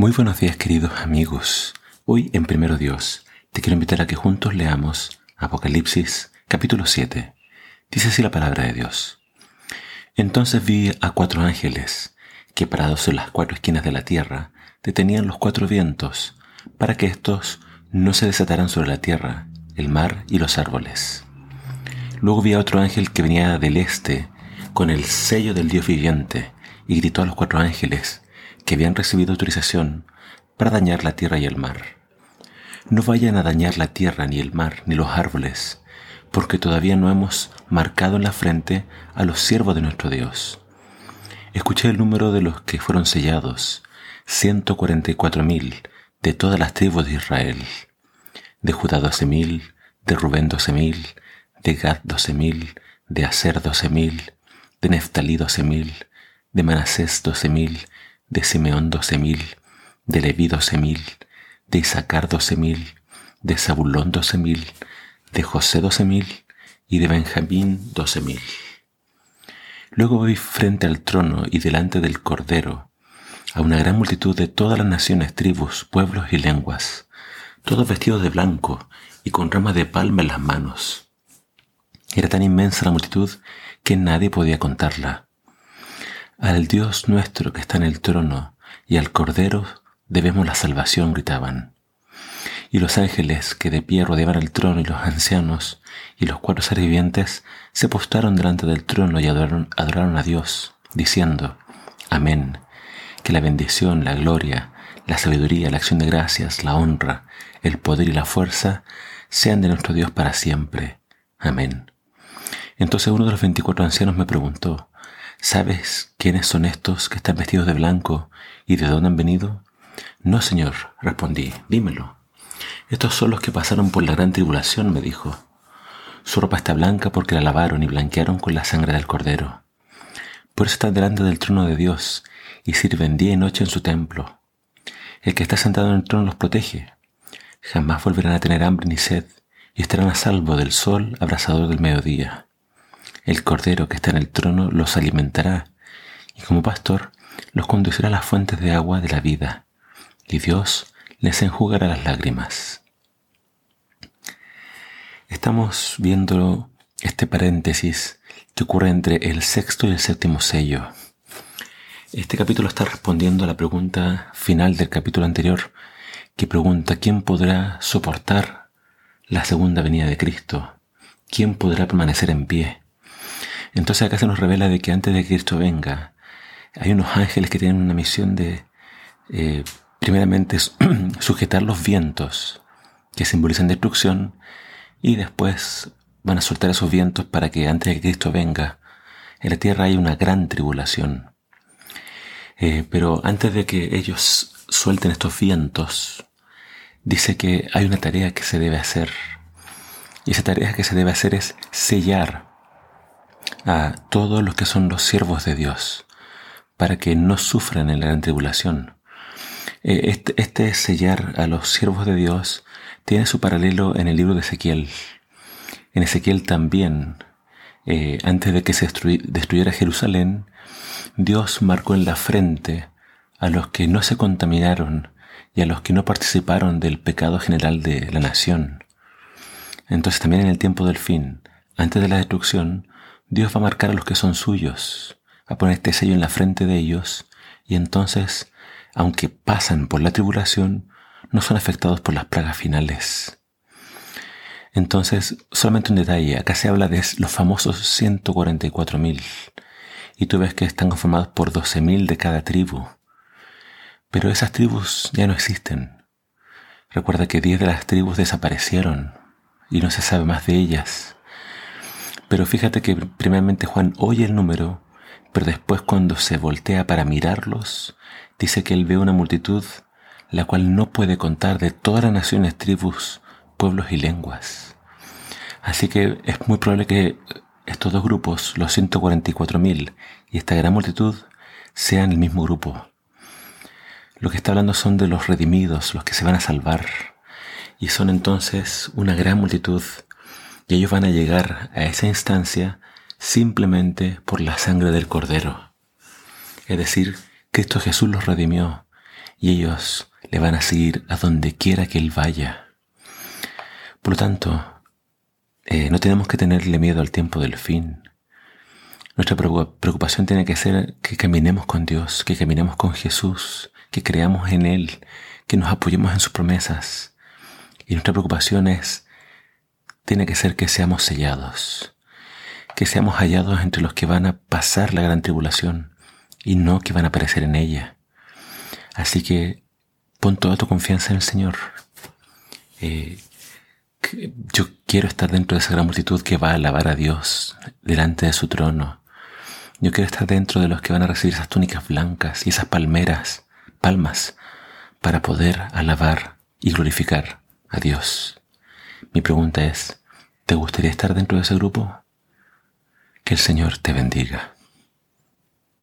Muy buenos días queridos amigos. Hoy en Primero Dios te quiero invitar a que juntos leamos Apocalipsis capítulo 7. Dice así la palabra de Dios. Entonces vi a cuatro ángeles que parados en las cuatro esquinas de la tierra detenían los cuatro vientos para que éstos no se desataran sobre la tierra, el mar y los árboles. Luego vi a otro ángel que venía del este con el sello del Dios viviente y gritó a los cuatro ángeles que habían recibido autorización para dañar la tierra y el mar. No vayan a dañar la tierra, ni el mar, ni los árboles, porque todavía no hemos marcado en la frente a los siervos de nuestro Dios. Escuché el número de los que fueron sellados, ciento cuarenta y cuatro mil, de todas las tribus de Israel. De Judá doce mil, de Rubén doce mil, de Gad doce mil, de Aser doce mil, de Neftalí doce mil, de Manasés doce mil, de Simeón doce mil, de Leví doce mil, de Isaacar doce mil, de Zabulón doce mil, de José doce mil y de Benjamín doce mil. Luego vi frente al trono y delante del Cordero a una gran multitud de todas las naciones, tribus, pueblos y lenguas, todos vestidos de blanco y con ramas de palma en las manos. Era tan inmensa la multitud que nadie podía contarla al Dios nuestro que está en el trono y al Cordero debemos la salvación, gritaban. Y los ángeles que de pie rodeaban el trono y los ancianos y los cuatro seres vivientes se postraron delante del trono y adoraron, adoraron a Dios, diciendo, Amén, que la bendición, la gloria, la sabiduría, la acción de gracias, la honra, el poder y la fuerza sean de nuestro Dios para siempre. Amén. Entonces uno de los veinticuatro ancianos me preguntó, ¿Sabes quiénes son estos que están vestidos de blanco y de dónde han venido? No, Señor, respondí, dímelo. Estos son los que pasaron por la gran tribulación, me dijo. Su ropa está blanca porque la lavaron y blanquearon con la sangre del cordero. Por eso están delante del trono de Dios y sirven día y noche en su templo. El que está sentado en el trono los protege. Jamás volverán a tener hambre ni sed y estarán a salvo del sol abrasador del mediodía. El Cordero que está en el trono los alimentará y como pastor los conducirá a las fuentes de agua de la vida y Dios les enjugará las lágrimas. Estamos viendo este paréntesis que ocurre entre el sexto y el séptimo sello. Este capítulo está respondiendo a la pregunta final del capítulo anterior que pregunta ¿quién podrá soportar la segunda venida de Cristo? ¿Quién podrá permanecer en pie? Entonces acá se nos revela de que antes de que Cristo venga, hay unos ángeles que tienen una misión de, eh, primeramente, sujetar los vientos que simbolizan destrucción y después van a soltar esos vientos para que antes de que Cristo venga, en la tierra hay una gran tribulación. Eh, pero antes de que ellos suelten estos vientos, dice que hay una tarea que se debe hacer. Y esa tarea que se debe hacer es sellar a todos los que son los siervos de Dios, para que no sufran en la gran tribulación. Eh, este, sellar a los siervos de Dios tiene su paralelo en el libro de Ezequiel. En Ezequiel también, eh, antes de que se destruyera Jerusalén, Dios marcó en la frente a los que no se contaminaron y a los que no participaron del pecado general de la nación. Entonces también en el tiempo del fin, antes de la destrucción, Dios va a marcar a los que son suyos, a poner este sello en la frente de ellos, y entonces, aunque pasan por la tribulación, no son afectados por las plagas finales. Entonces, solamente un detalle, acá se habla de los famosos 144.000, y tú ves que están conformados por 12.000 de cada tribu. Pero esas tribus ya no existen. Recuerda que 10 de las tribus desaparecieron y no se sabe más de ellas. Pero fíjate que primeramente Juan oye el número, pero después cuando se voltea para mirarlos, dice que él ve una multitud la cual no puede contar de todas las naciones, tribus, pueblos y lenguas. Así que es muy probable que estos dos grupos, los 144.000 y esta gran multitud, sean el mismo grupo. Lo que está hablando son de los redimidos, los que se van a salvar. Y son entonces una gran multitud y ellos van a llegar a esa instancia simplemente por la sangre del Cordero. Es decir, Cristo Jesús los redimió y ellos le van a seguir a donde quiera que Él vaya. Por lo tanto, eh, no tenemos que tenerle miedo al tiempo del fin. Nuestra preocupación tiene que ser que caminemos con Dios, que caminemos con Jesús, que creamos en Él, que nos apoyemos en sus promesas. Y nuestra preocupación es, tiene que ser que seamos sellados, que seamos hallados entre los que van a pasar la gran tribulación y no que van a aparecer en ella. Así que pon toda tu confianza en el Señor. Eh, yo quiero estar dentro de esa gran multitud que va a alabar a Dios delante de su trono. Yo quiero estar dentro de los que van a recibir esas túnicas blancas y esas palmeras, palmas, para poder alabar y glorificar a Dios. Mi pregunta es, ¿te gustaría estar dentro de ese grupo? Que el Señor te bendiga.